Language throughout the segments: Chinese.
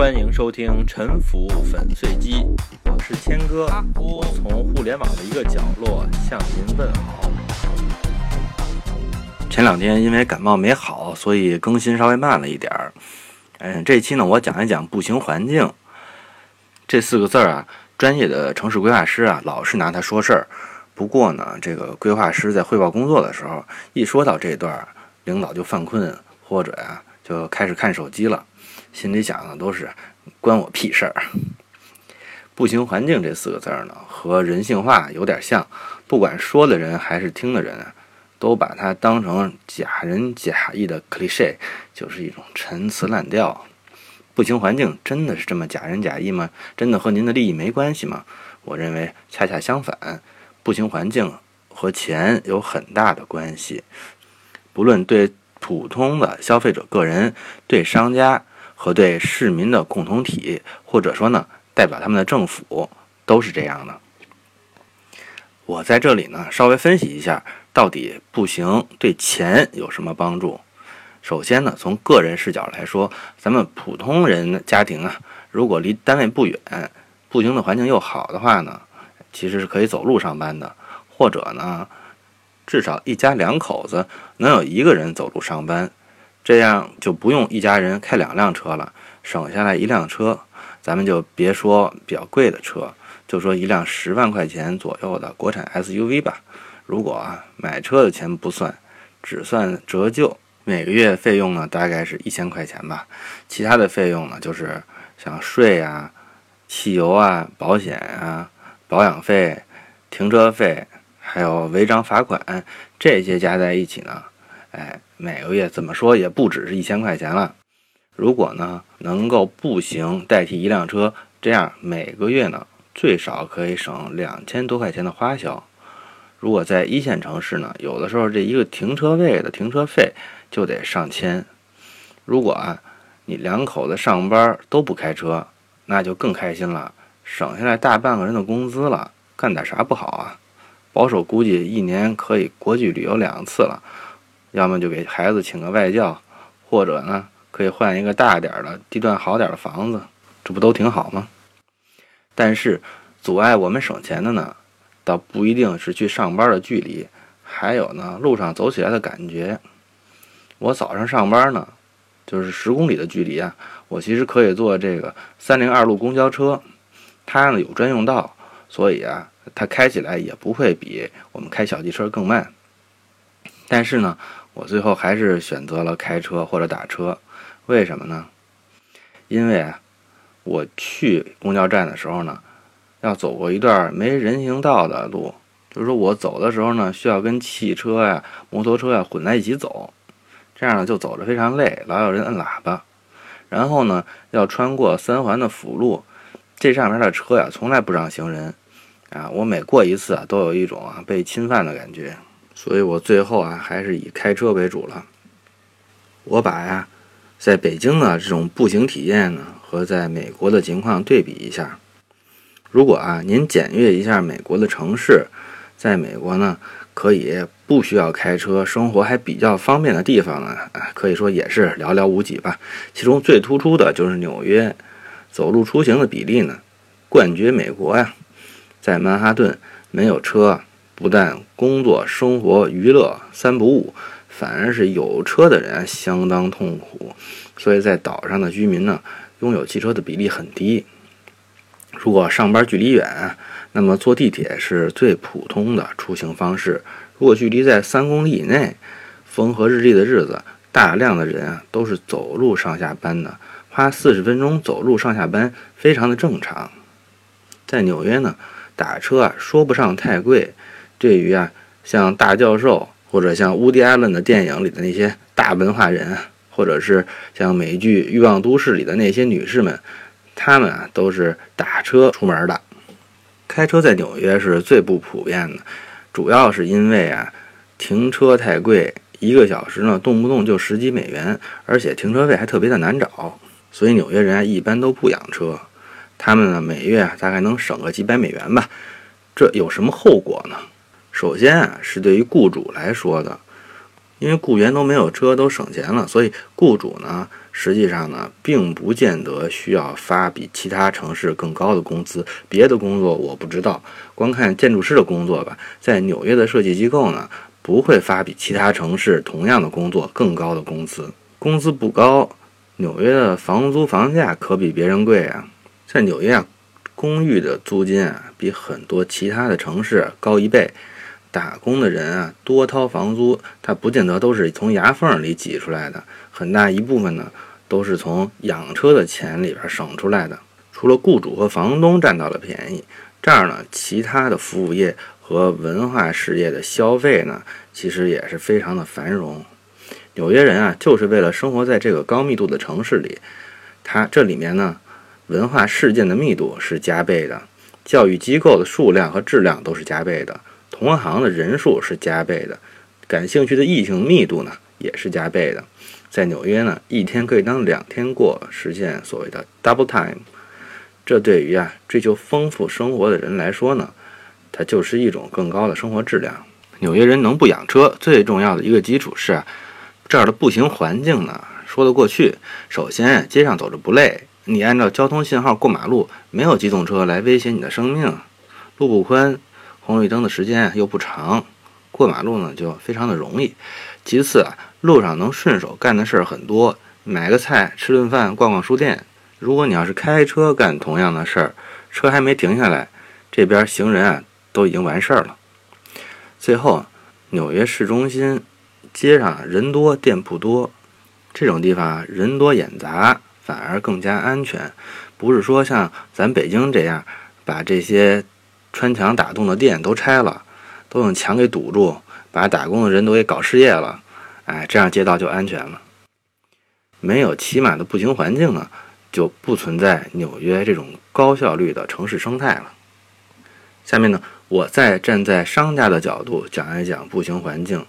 欢迎收听《沉浮粉碎机》，我是谦哥，我从互联网的一个角落向您问好。前两天因为感冒没好，所以更新稍微慢了一点儿。嗯，这期呢，我讲一讲步行环境这四个字儿啊。专业的城市规划师啊，老是拿它说事儿。不过呢，这个规划师在汇报工作的时候，一说到这段，领导就犯困，或者呀就开始看手机了，心里想的都是关我屁事儿。步行环境这四个字儿呢，和人性化有点像，不管说的人还是听的人，都把它当成假仁假义的 cliche，就是一种陈词滥调。步行环境真的是这么假仁假义吗？真的和您的利益没关系吗？我认为恰恰相反，步行环境和钱有很大的关系。不论对普通的消费者个人、对商家和对市民的共同体，或者说呢代表他们的政府，都是这样的。我在这里呢稍微分析一下，到底步行对钱有什么帮助？首先呢，从个人视角来说，咱们普通人的家庭啊，如果离单位不远，步行的环境又好的话呢，其实是可以走路上班的，或者呢，至少一家两口子能有一个人走路上班，这样就不用一家人开两辆车了，省下来一辆车，咱们就别说比较贵的车，就说一辆十万块钱左右的国产 SUV 吧。如果啊买车的钱不算，只算折旧。每个月费用呢，大概是一千块钱吧。其他的费用呢，就是像税啊、汽油啊、保险啊、保养费、停车费，还有违章罚款，这些加在一起呢，哎，每个月怎么说也不只是一千块钱了。如果呢，能够步行代替一辆车，这样每个月呢，最少可以省两千多块钱的花销。如果在一线城市呢，有的时候这一个停车位的停车费。就得上千。如果啊，你两口子上班都不开车，那就更开心了，省下来大半个人的工资了。干点啥不好啊？保守估计一年可以国际旅游两次了，要么就给孩子请个外教，或者呢，可以换一个大点的、地段好点的房子，这不都挺好吗？但是阻碍我们省钱的呢，倒不一定是去上班的距离，还有呢，路上走起来的感觉。我早上上班呢，就是十公里的距离啊，我其实可以坐这个三零二路公交车，它呢有专用道，所以啊，它开起来也不会比我们开小汽车更慢。但是呢，我最后还是选择了开车或者打车，为什么呢？因为啊，我去公交站的时候呢，要走过一段没人行道的路，就是说我走的时候呢，需要跟汽车呀、摩托车呀混在一起走。这样呢就走着非常累，老有人摁喇叭。然后呢要穿过三环的辅路，这上面的车呀从来不让行人啊。我每过一次啊都有一种啊被侵犯的感觉，所以我最后啊还是以开车为主了。我把呀在北京的这种步行体验呢和在美国的情况对比一下。如果啊您检阅一下美国的城市，在美国呢。可以不需要开车，生活还比较方便的地方呢，可以说也是寥寥无几吧。其中最突出的就是纽约，走路出行的比例呢，冠绝美国呀。在曼哈顿没有车，不但工作、生活、娱乐三不误，反而是有车的人相当痛苦。所以在岛上的居民呢，拥有汽车的比例很低。如果上班距离远，那么坐地铁是最普通的出行方式。如果距离在三公里以内，风和日丽的日子，大量的人啊都是走路上下班的，花四十分钟走路上下班非常的正常。在纽约呢，打车啊说不上太贵。对于啊像大教授或者像乌迪·艾伦的电影里的那些大文化人，或者是像美剧《欲望都市》里的那些女士们，她们啊都是打车出门的。开车在纽约是最不普遍的，主要是因为啊，停车太贵，一个小时呢动不动就十几美元，而且停车位还特别的难找，所以纽约人啊一般都不养车，他们呢每月大概能省个几百美元吧。这有什么后果呢？首先啊是对于雇主来说的，因为雇员都没有车，都省钱了，所以雇主呢，实际上呢，并不见得需要发比其他城市更高的工资。别的工作我不知道，光看建筑师的工作吧，在纽约的设计机构呢，不会发比其他城市同样的工作更高的工资。工资不高，纽约的房租房价可比别人贵啊。在纽约啊，公寓的租金啊，比很多其他的城市高一倍。打工的人啊，多掏房租，他不见得都是从牙缝里挤出来的，很大一部分呢，都是从养车的钱里边省出来的。除了雇主和房东占到了便宜，这儿呢，其他的服务业和文化事业的消费呢，其实也是非常的繁荣。纽约人啊，就是为了生活在这个高密度的城市里，它这里面呢，文化事件的密度是加倍的，教育机构的数量和质量都是加倍的。同行的人数是加倍的，感兴趣的异性密度呢也是加倍的。在纽约呢，一天可以当两天过，实现所谓的 double time。这对于啊追求丰富生活的人来说呢，它就是一种更高的生活质量。纽约人能不养车，最重要的一个基础是这儿的步行环境呢说得过去。首先，街上走着不累，你按照交通信号过马路，没有机动车来威胁你的生命，路不宽。红绿灯的时间又不长，过马路呢就非常的容易。其次啊，路上能顺手干的事儿很多，买个菜、吃顿饭、逛逛书店。如果你要是开车干同样的事儿，车还没停下来，这边行人啊都已经完事儿了。最后，纽约市中心街上人多，店铺多，这种地方人多眼杂，反而更加安全。不是说像咱北京这样把这些。穿墙打洞的店都拆了，都用墙给堵住，把打工的人都给搞失业了。哎，这样街道就安全了。没有起码的步行环境呢，就不存在纽约这种高效率的城市生态了。下面呢，我再站在商家的角度讲一讲步行环境。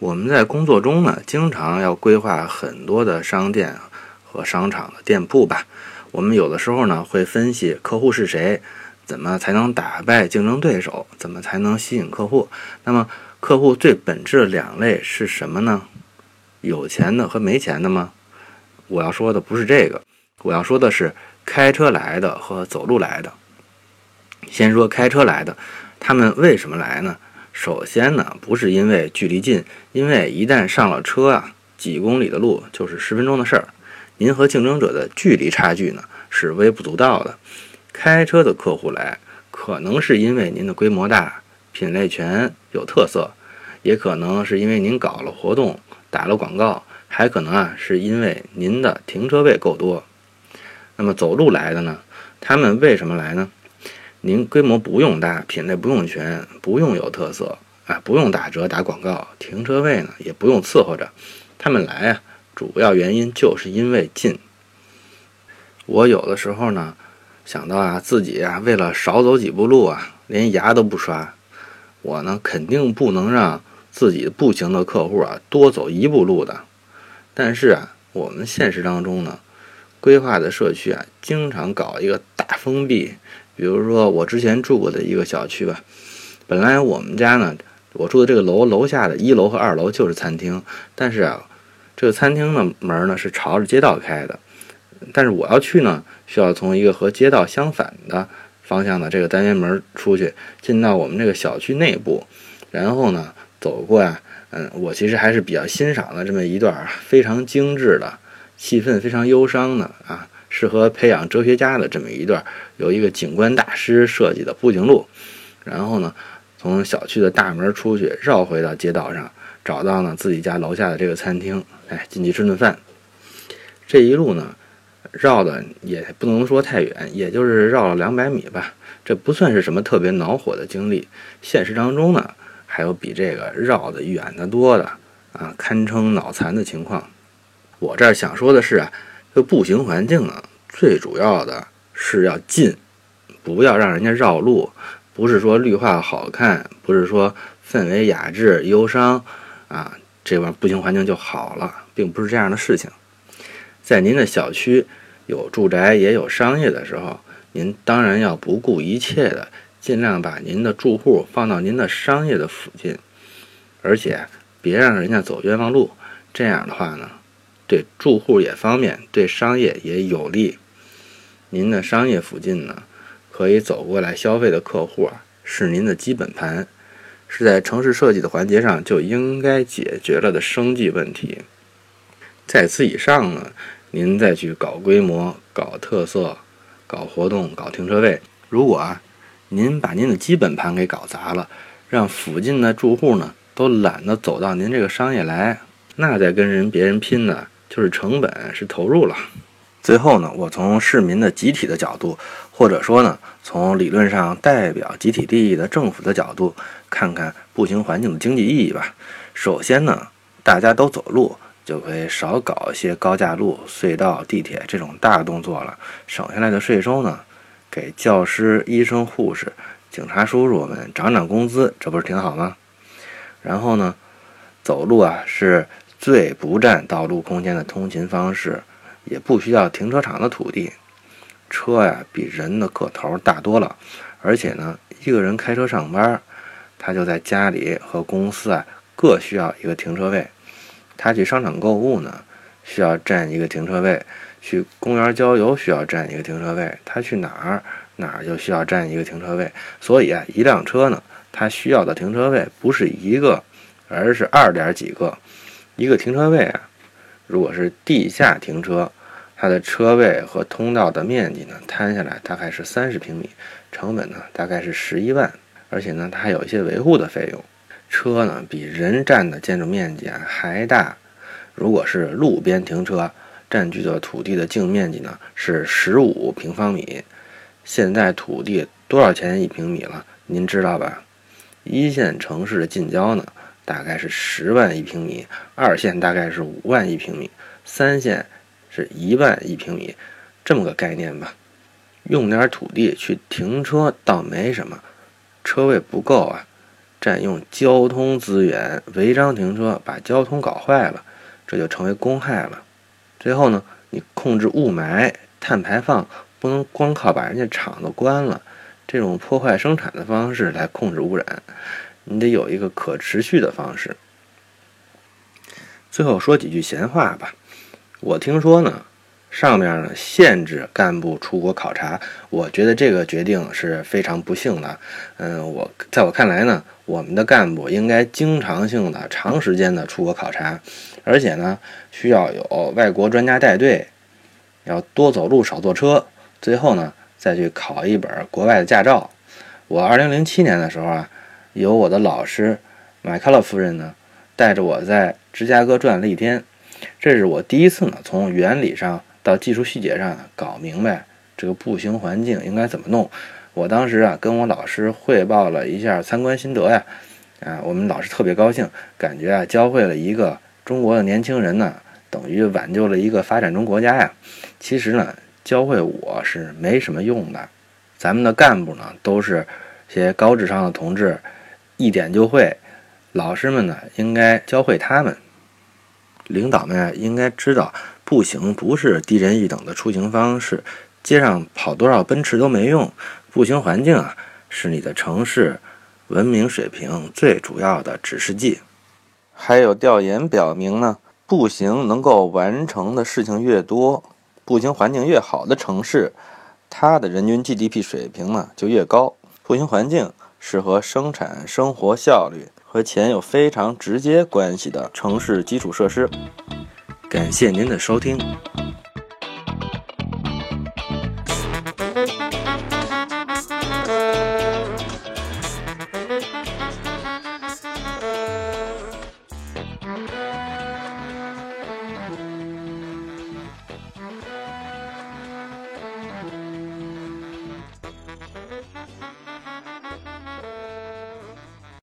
我们在工作中呢，经常要规划很多的商店和商场的店铺吧。我们有的时候呢，会分析客户是谁。怎么才能打败竞争对手？怎么才能吸引客户？那么，客户最本质的两类是什么呢？有钱的和没钱的吗？我要说的不是这个，我要说的是开车来的和走路来的。先说开车来的，他们为什么来呢？首先呢，不是因为距离近，因为一旦上了车啊，几公里的路就是十分钟的事儿。您和竞争者的距离差距呢，是微不足道的。开车的客户来，可能是因为您的规模大、品类全、有特色，也可能是因为您搞了活动、打了广告，还可能啊是因为您的停车位够多。那么走路来的呢？他们为什么来呢？您规模不用大，品类不用全，不用有特色，啊，不用打折打广告，停车位呢也不用伺候着。他们来啊，主要原因就是因为近。我有的时候呢。想到啊，自己啊，为了少走几步路啊，连牙都不刷。我呢，肯定不能让自己步行的客户啊多走一步路的。但是啊，我们现实当中呢，规划的社区啊，经常搞一个大封闭。比如说我之前住过的一个小区吧，本来我们家呢，我住的这个楼楼下的一楼和二楼就是餐厅，但是啊，这个餐厅的门呢是朝着街道开的。但是我要去呢，需要从一个和街道相反的方向的这个单元门出去，进到我们这个小区内部，然后呢走过呀，嗯，我其实还是比较欣赏的这么一段非常精致的、气氛非常忧伤的啊，适合培养哲学家的这么一段由一个景观大师设计的步行路，然后呢从小区的大门出去，绕回到街道上，找到呢自己家楼下的这个餐厅，哎，进去吃顿饭，这一路呢。绕的也不能说太远，也就是绕了两百米吧，这不算是什么特别恼火的经历。现实当中呢，还有比这个绕的远得多的啊，堪称脑残的情况。我这儿想说的是啊，这步行环境呢，最主要的是要近，不要让人家绕路。不是说绿化好看，不是说氛围雅致、忧伤啊，这块步行环境就好了，并不是这样的事情。在您的小区。有住宅也有商业的时候，您当然要不顾一切的尽量把您的住户放到您的商业的附近，而且别让人家走冤枉路。这样的话呢，对住户也方便，对商业也有利。您的商业附近呢，可以走过来消费的客户啊，是您的基本盘，是在城市设计的环节上就应该解决了的生计问题。在此以上呢，您再去搞规模、搞特色、搞活动、搞停车位，如果啊，您把您的基本盘给搞砸了，让附近的住户呢都懒得走到您这个商业来，那再跟人别人拼呢，就是成本是投入了。最后呢，我从市民的集体的角度，或者说呢，从理论上代表集体利益的政府的角度，看看步行环境的经济意义吧。首先呢，大家都走路，就可以少搞一些高架路、隧道、地铁这种大动作了，省下来的税收呢，给教师、医生、护士、警察叔叔们涨涨工资，这不是挺好吗？然后呢，走路啊是最不占道路空间的通勤方式。也不需要停车场的土地，车呀比人的个头大多了，而且呢，一个人开车上班，他就在家里和公司啊各需要一个停车位。他去商场购物呢，需要占一个停车位；去公园郊游需要占一个停车位。他去哪儿哪儿就需要占一个停车位。所以啊，一辆车呢，它需要的停车位不是一个，而是二点几个。一个停车位啊，如果是地下停车。它的车位和通道的面积呢，摊下来大概是三十平米，成本呢大概是十一万，而且呢它还有一些维护的费用。车呢比人占的建筑面积啊还大，如果是路边停车，占据的土地的净面积呢是十五平方米。现在土地多少钱一平米了？您知道吧？一线城市的近郊呢大概是十万一平米，二线大概是五万一平米，三线。是一万一平米，这么个概念吧。用点土地去停车倒没什么，车位不够啊，占用交通资源，违章停车把交通搞坏了，这就成为公害了。最后呢，你控制雾霾、碳排放，不能光靠把人家厂子关了，这种破坏生产的方式来控制污染，你得有一个可持续的方式。最后说几句闲话吧。我听说呢，上面呢限制干部出国考察，我觉得这个决定是非常不幸的。嗯，我在我看来呢，我们的干部应该经常性的、长时间的出国考察，而且呢需要有外国专家带队，要多走路少坐车，最后呢再去考一本国外的驾照。我二零零七年的时候啊，由我的老师麦克勒夫人呢带着我在芝加哥转了一天。这是我第一次呢，从原理上到技术细节上搞明白这个步行环境应该怎么弄。我当时啊，跟我老师汇报了一下参观心得呀，啊，我们老师特别高兴，感觉啊，教会了一个中国的年轻人呢，等于挽救了一个发展中国家呀。其实呢，教会我是没什么用的，咱们的干部呢，都是些高智商的同志，一点就会。老师们呢，应该教会他们。领导们应该知道，步行不是低人一等的出行方式，街上跑多少奔驰都没用。步行环境啊，是你的城市文明水平最主要的指示剂。还有调研表明呢，步行能够完成的事情越多，步行环境越好的城市，它的人均 GDP 水平呢就越高。步行环境是和生产生活效率。和钱有非常直接关系的城市基础设施。感谢您的收听。